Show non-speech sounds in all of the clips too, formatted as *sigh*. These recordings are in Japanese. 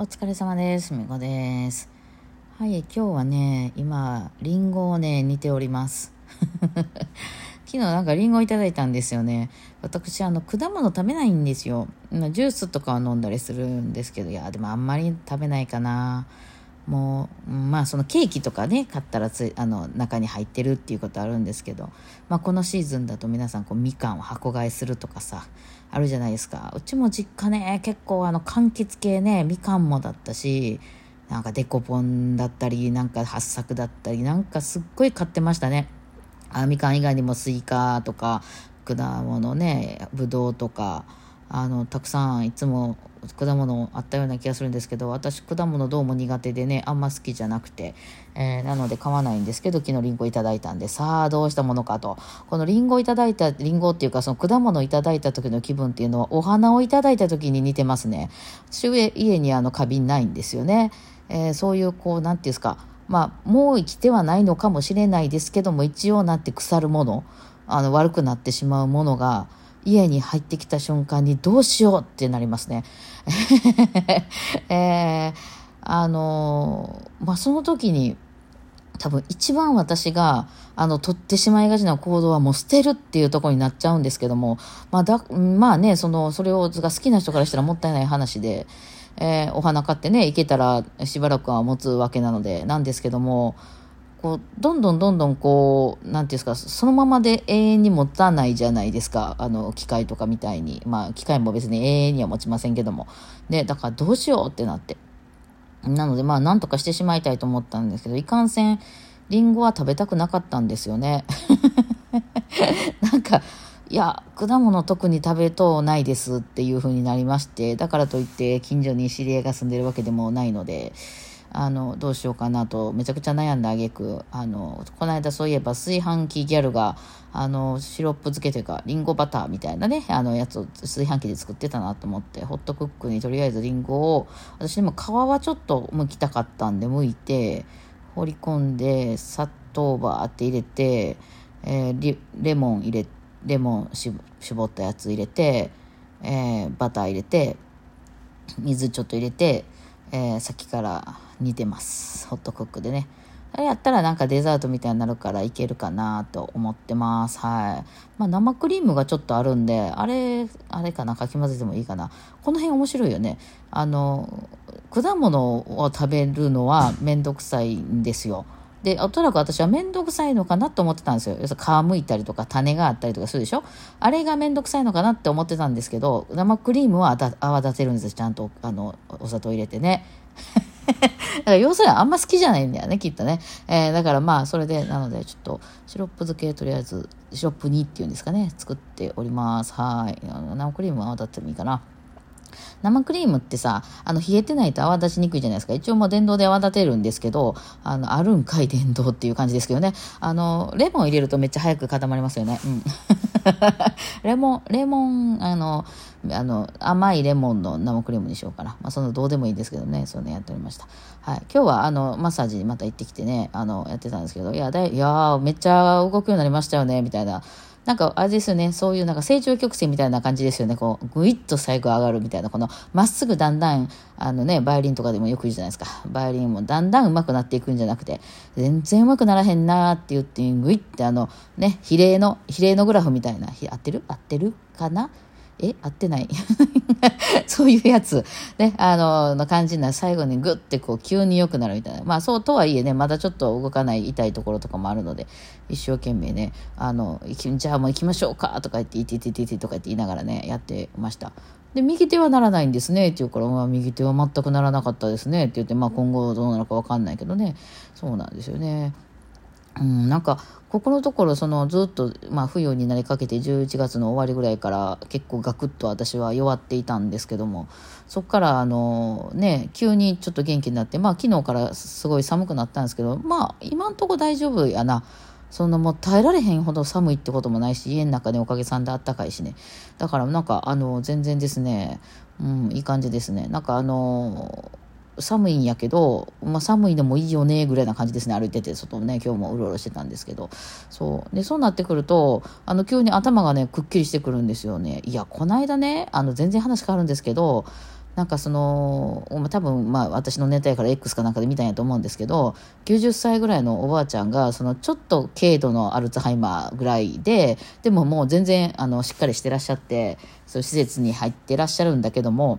お疲れ様です。みこです。はい、今日はね、今、リンゴをね、煮ております。*laughs* 昨日なんかリンゴいただいたんですよね。私、あの、果物食べないんですよ。ジュースとかは飲んだりするんですけど、いや、でもあんまり食べないかな。もう、まあ、そのケーキとかね、買ったらついあの中に入ってるっていうことあるんですけど、まあ、このシーズンだと皆さんこうみかんを箱買いするとかさ、あるじゃないですか。うちも実家ね、結構あの、柑橘系ね、みかんもだったし、なんかデコポンだったり、なんか八朔だったり、なんかすっごい買ってましたね。あみかん以外にもスイカとか、果物ね、ぶどうとか、あの、たくさんいつも果物あったような気がするんですけど、私果物どうも苦手でね、あんま好きじゃなくて、えーなので買わないんですけど、昨日リンゴいただいたんで、さあどうしたものかと。このリンゴいただいた、リンゴっていうかその果物いただいた時の気分っていうのは、お花をいただいた時に似てますね。私家にあの花瓶ないんですよね。えーそういうこう、なんていうんですか、まあ、もう生きてはないのかもしれないですけども、一応なって腐るもの、あの、悪くなってしまうものが、家に入ってきた瞬間にどうしようってなりますね。*laughs* えーあのまあ、その時に、多分一番私が、あの、取ってしまいがちな行動はもう捨てるっていうところになっちゃうんですけども、まあだ、まあね、その、それをが好きな人からしたらもったいない話で、えーお花買ってね、いけたらしばらくは持つわけなので、なんですけども、こう、どんどんどんどんこう、なんていうんですか、そのままで永遠に持たないじゃないですか。あの、機械とかみたいに。まあ、機械も別に永遠には持ちませんけども。ね、だからどうしようってなって。なので、まあ、なんとかしてしまいたいと思ったんですけど、いかんせん、リンゴは食べたくなかったんですよね。*laughs* なんか、いや、果物特に食べとうないですっていう風になりまして、だからといって近所に知り合いが住んでるわけでもないので、あの、どうしようかなと、めちゃくちゃ悩んだあげく、あの、この間そういえば炊飯器ギャルが、あの、シロップ漬けというか、リンゴバターみたいなね、あの、やつを炊飯器で作ってたなと思って、ホットクックにとりあえずリンゴを、私でも皮はちょっと剥きたかったんで、剥いて、放り込んで、砂糖バーって入れて、えーレモン入れ、レモン絞ったやつ入れて、えーバター入れて、水ちょっと入れて、えーさっきから煮てます。ホットクックでね。あれやったらなんかデザートみたいになるからいけるかなと思ってます。はい。まあ生クリームがちょっとあるんで、あれ、あれかな、かき混ぜてもいいかな。この辺面白いよね。あの、果物を食べるのはめんどくさいんですよ。で、おそらく私はめんどくさいのかなと思ってたんですよ。要するに皮むいたりとか種があったりとかするでしょ？あれがめんどくさいのかなって思ってたんですけど、生クリームは泡立てるんですよ。ちゃんと、あの、お砂糖入れてね。*laughs* だから要するにあんま好きじゃないんだよね、きっとね。えーだからまあ、それで、なので、ちょっと、シロップ漬け、とりあえず、シロップ煮っていうんですかね、作っております。はい。生クリームは泡立ってもいいかな。生クリームってさ、あの、冷えてないと泡立ちにくいじゃないですか。一応もう電動で泡立てるんですけど、あの、あるんかい電動っていう感じですけどね。あの、レモン入れるとめっちゃ早く固まりますよね。うん。*laughs* レモン、レモン、あの、あの、甘いレモンの生クリームにしようかな。まあ、そのどうでもいいですけどね、そうね、やっておりました。はい。今日は、あの、マッサージにまた行ってきてね、あの、やってたんですけど、いや、だいいやめっちゃ動くようになりましたよね、みたいな。なんか、あれですよね、そういうなんか成長曲線みたいな感じですよね。こう、ぐいっと最後上がるみたいな、この、まっすぐだんだん、あのね、バイオリンとかでもよく言うじゃないですか。バイオリンもだんだん上手くなっていくんじゃなくて、全然上手くならへんなーって言って、ぐいってあの、ね、比例の、比例のグラフみたいな、合ってる？合ってるかな？え合ってない *laughs* そういうやつ、ね、あの、の感じにな最後にグッてこう急に良くなるみたいな。まあそうとはいえね、まだちょっと動かない痛いところとかもあるので、一生懸命ね、あの、じゃあもう行きましょうかとか言って、いていてててとか言って言いながらね、やってました。で、右手はならないんですねって言うから、まあ右手は全くならなかったですねって言って、まあ今後どうなるかわかんないけどね、そうなんですよね。うん、なんかここのところそのずっと、まあ、冬になりかけて11月の終わりぐらいから結構ガクッと私は弱っていたんですけどもそこからあのね急にちょっと元気になってまあ昨日からすごい寒くなったんですけどまあ今んとこ大丈夫やな。そんなもう耐えられへんほど寒いってこともないし家の中でおかげさんであったかいしね。だからなんかあの全然ですね。うんいい感じですね。なんかあの寒いんやけど、まあ、寒いのもいいよねぐらいな感じですね。歩いてて外ね今日もうろうろしてたんですけど。そう。でそうなってくるとあの急に頭がねくっきりしてくるんですよね。いやこの間ねあの全然話変わるんですけどなんかその多分まあ私のネタやから X かなんかで見たんやと思うんですけど90歳ぐらいのおばあちゃんがそのちょっと軽度のアルツハイマーぐらいででももう全然あのしっかりしてらっしゃってそう施設に入ってらっしゃるんだけども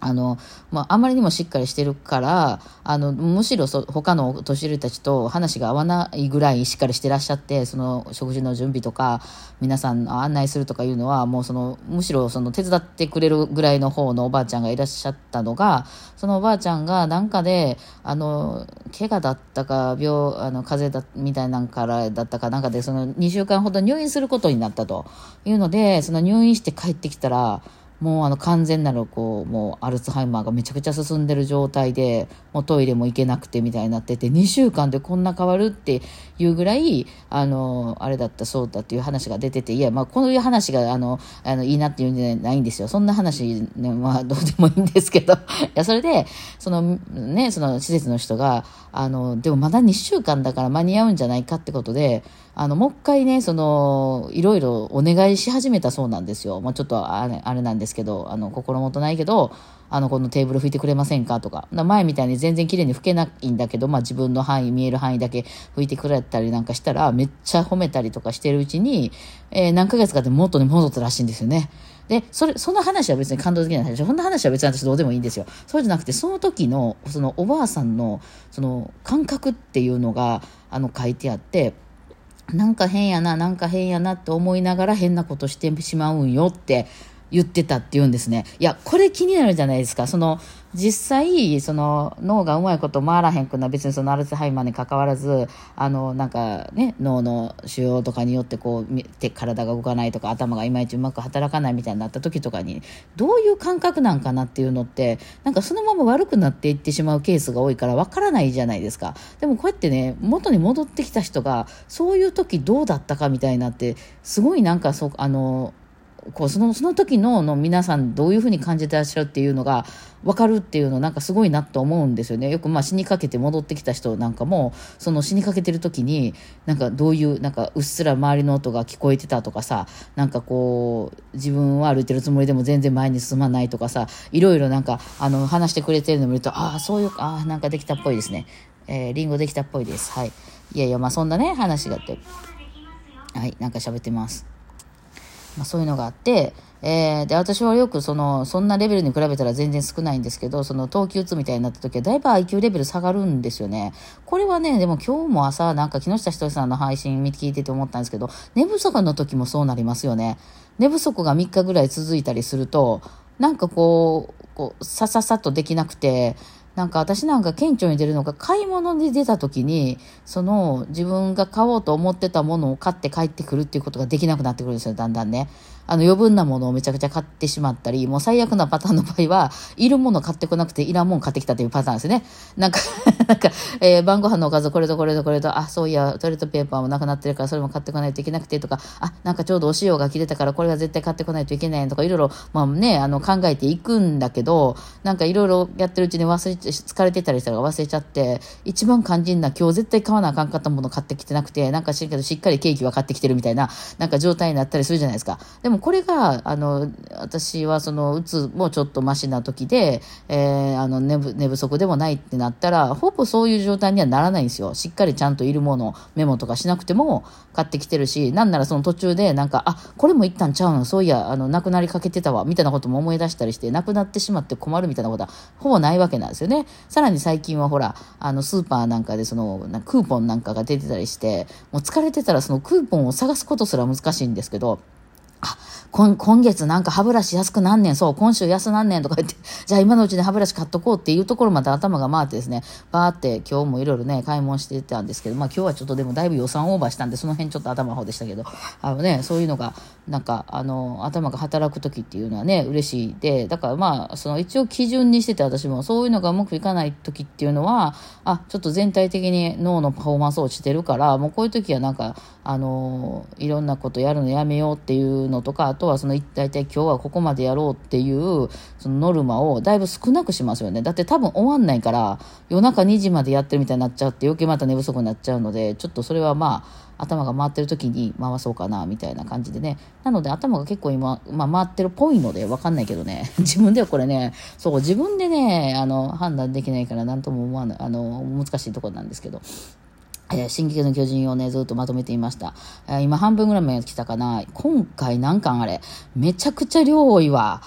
あの、まあ、あまりにもしっかりしてるから、あの、むしろそ他の年寄りたちと話が合わないぐらいしっかりしてらっしゃって、その食事の準備とか、皆さん案内するとかいうのは、もうその、むしろその手伝ってくれるぐらいの方のおばあちゃんがいらっしゃったのが、そのおばあちゃんがなんかで、あの、怪我だったか、病、あの、風邪だ、みたいなんからだったかなんかで、その2週間ほど入院することになったというので、その入院して帰ってきたら、もうあの完全なるこうもうアルツハイマーがめちゃくちゃ進んでる状態でもうトイレも行けなくてみたいになってて2週間でこんな変わるっていうぐらいあのあれだったそうだっていう話が出てていやまあこういう話があのあのいいなっていうんじゃないんですよ。そんな話、ね、まあどうでもいいんですけど。*laughs* いやそれでそのねその施設の人があのでもまだ2週間だから間に合うんじゃないかってことであのもう一回ねそのいろいろお願いし始めたそうなんですよ、まあ、ちょっとあれあれなんですけどあの心もとないけどあのこのテーブル拭いてくれませんか？とか前みたいに全然綺麗に拭けないんだけど、まあ、自分の範囲見える範囲だけ拭いてくれたりなんかしたらめっちゃ褒めたりとかしてるうちに、えー、何ヶ月かで元に戻ったらしいんですよね。で、それ、その話は別に感動的な話。そんな話は別に私どうでもいいんですよ。そうじゃなくて、その時の、そのおばあさんの、その感覚っていうのが、あの、書いてあって、なんか変やな、なんか変やなって思いながら変なことしてしまうんよって言ってたって言うんですね。いや、これ気になるじゃないですか。その、実際、その、脳がうまいこと回らへんくな、別にそのアルツハイマーに関わらず、あの、なんかね、脳の腫瘍とかによってこう、て体が動かないとか、頭がいまいちうまく働かないみたいになった時とかに、どういう感覚なんかなっていうのって、なんかそのまま悪くなっていってしまうケースが多いからわからないじゃないですか。でもこうやってね、元に戻ってきた人が、そういう時どうだったかみたいなって、すごいなんかそ、あの、こうそのその時のの皆さんどういうふうに感じてらっしゃるっていうのが分かるっていうのなんかすごいなと思うんですよね。よくまあ死にかけて戻ってきた人なんかもその死にかけてる時になんかどういうなんかうっすら周りの音が聞こえてたとかさなんかこう自分は歩いてるつもりでも全然前に進まないとかさいろいろなんかあの話してくれてるのを見るとああそういうああなんかできたっぽいですね。えー、リンゴできたっぽいです。はい。いやいやまあそんなね話があって。はいなんか喋ってます。まあ、そういうのがあって、えー、で私はよくそのそんなレベルに比べたら全然少ないんですけどその冬季打つみたいになった時はだいぶ IQ レベル下がるんですよね。これはねでも今日も朝なんか木下ひとりさんの配信聞いてて思ったんですけど寝不足の時もそうなりますよね。寝不足が3日ぐらい続いたりするとなんかこうこうさささっとできなくてなんか私なんか顕著に出るのが買い物に出た時にその自分が買おうと思ってたものを買って帰ってくるっていうことができなくなってくるんですよだんだんね。あの余分なものをめちゃくちゃ買ってしまったりもう最悪なパターンの場合はいるもの買ってこなくていらんもん買ってきたというパターンですね。なんかなんか、えー、晩ご飯のおかずこれとこれとこれとあそういやトイレットペーパーもなくなってるからそれも買ってこないといけなくてとかあなんかちょうどお塩が切れたからこれが絶対買ってこないといけないとかいろいろまあねあの考えていくんだけどなんかいろいろやってるうちに忘れて疲れてたりしたら忘れちゃって、一番肝心な今日絶対買わなあかんかったもの買ってきてなくて、なんか知るけどしっかりケーキは買ってきてるみたいな、なんか状態になったりするじゃないですか。でもこれが、あの、私はその、うつもちょっとマシな時で、えー、あの寝不、寝不足でもないってなったら、ほぼそういう状態にはならないんですよ。しっかりちゃんといるもの、メモとかしなくても買ってきてるし、なんならその途中でなんか、あ、これも一旦ちゃうの、そういや、あの、なくなりかけてたわ、みたいなことも思い出したりして、なくなってしまって困るみたいなことは、ほぼないわけなんですよね。さらに最近はほら、あの、スーパーなんかでその、クーポンなんかが出てたりして、もう疲れてたらそのクーポンを探すことすら難しいんですけど、今月なんか歯ブラシ安くなんねん、そう、今週安なんねんとか言って、*laughs* じゃあ今のうちに歯ブラシ買っとこうっていうところまで頭が回ってですね、バーって今日もいろいろね、買い物してたんですけど、まあ今日はちょっとでもだいぶ予算オーバーしたんで、その辺ちょっと頭の方でしたけど、あのね、そういうのが、なんか、あの、頭が働く時っていうのはね、嬉しいで、だからまあ、その一応基準にしてて私も、そういうのがうまくいかない時っていうのは、あ、ちょっと全体的に脳のパフォーマンス落ちてるから、もうこういう時はなんか、あの、いろんなことやるのやめようっていうのとか、あとはその大体今日はここまでやろうっていうそのノルマをだいぶ少なくしますよね。だって多分終わんないから夜中2時までやってるみたいになっちゃって余計また寝不足になっちゃうのでちょっとそれはまあ頭が回ってる時に回そうかなみたいな感じでね。なので頭が結構今、まあ、回ってるっぽいので分かんないけどね。自分ではこれねそう自分でねあの判断できないから何とも思わないあの難しいところなんですけど。えー、進撃の巨人をね、ずっとまとめていました。えー、今半分ぐらいまで来たかな。今回なんかあれめちゃくちゃ量多いわ。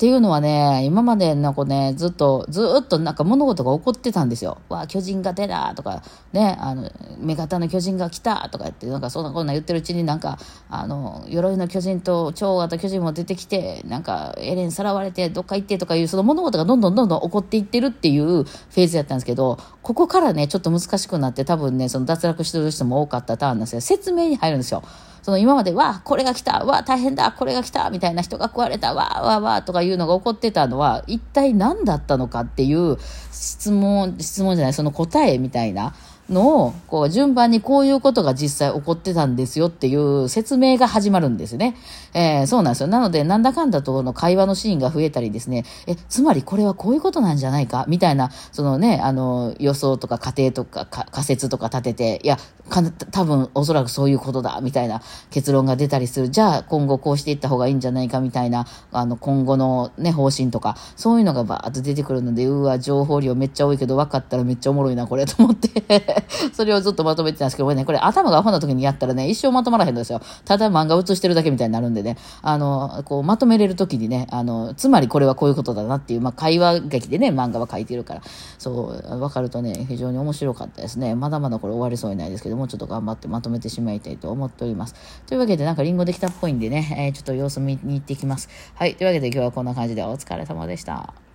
っていうのはね、今までなんかね、ずっと、ずっとなんか物事が起こってたんですよ。わあ、巨人が出たとか、ね、あの、目型の巨人が来たとか言って、なんかそんなこんな言ってるうちになんか、あの、鎧の巨人と超型巨人も出てきて、なんかエレンさらわれてどっか行ってとかいう、その物事がどんどんどんどん起こっていってるっていうフェーズやったんですけど、ここからね、ちょっと難しくなって多分ね、その脱落してる人も多かったターンなんですよ。説明に入るんですよ。その今まで、わこれが来た、わ大変だ、これが来た、みたいな人が壊れた、わわわとかいうのが起こってたのは、一体何だったのかっていう質問、質問じゃない、その答えみたいなのを、こう、順番にこういうことが実際起こってたんですよっていう説明が始まるんですね。えー、そうなんですよ。なので、なんだかんだとの会話のシーンが増えたりですね、え、つまりこれはこういうことなんじゃないか？みたいな、そのね、あの、予想とか仮定とか仮説とか立てて、いや、か多分おそらくそういうことだ、みたいな結論が出たりする。じゃあ、今後こうしていった方がいいんじゃないか？みたいな、あの、今後のね、方針とか、そういうのがバーッと出てくるので、うわ、情報量めっちゃ多いけど、分かったらめっちゃおもろいな、これ、と思って *laughs* それをずっとまとめてたんですけど、これね、これ頭がアホな時にやったらね、一生まとまらへんのですよ。ただ漫画映してるだけみたいになるんでね、あの、こう、まとめれる時にね、あの、つまりこれはこういうことだなっていう、まあ、会話劇でね、漫画は書いてるから、そう、分かるとね、非常に面白かったですね。まだまだこれ終わりそうにないですけども、ちょっと頑張ってまとめてしまいたいと思っております。というわけで、なんかリンゴできたっぽいんでね、えー、ちょっと様子見に行ってきます。はい、というわけで今日はこんな感じでお疲れ様でした。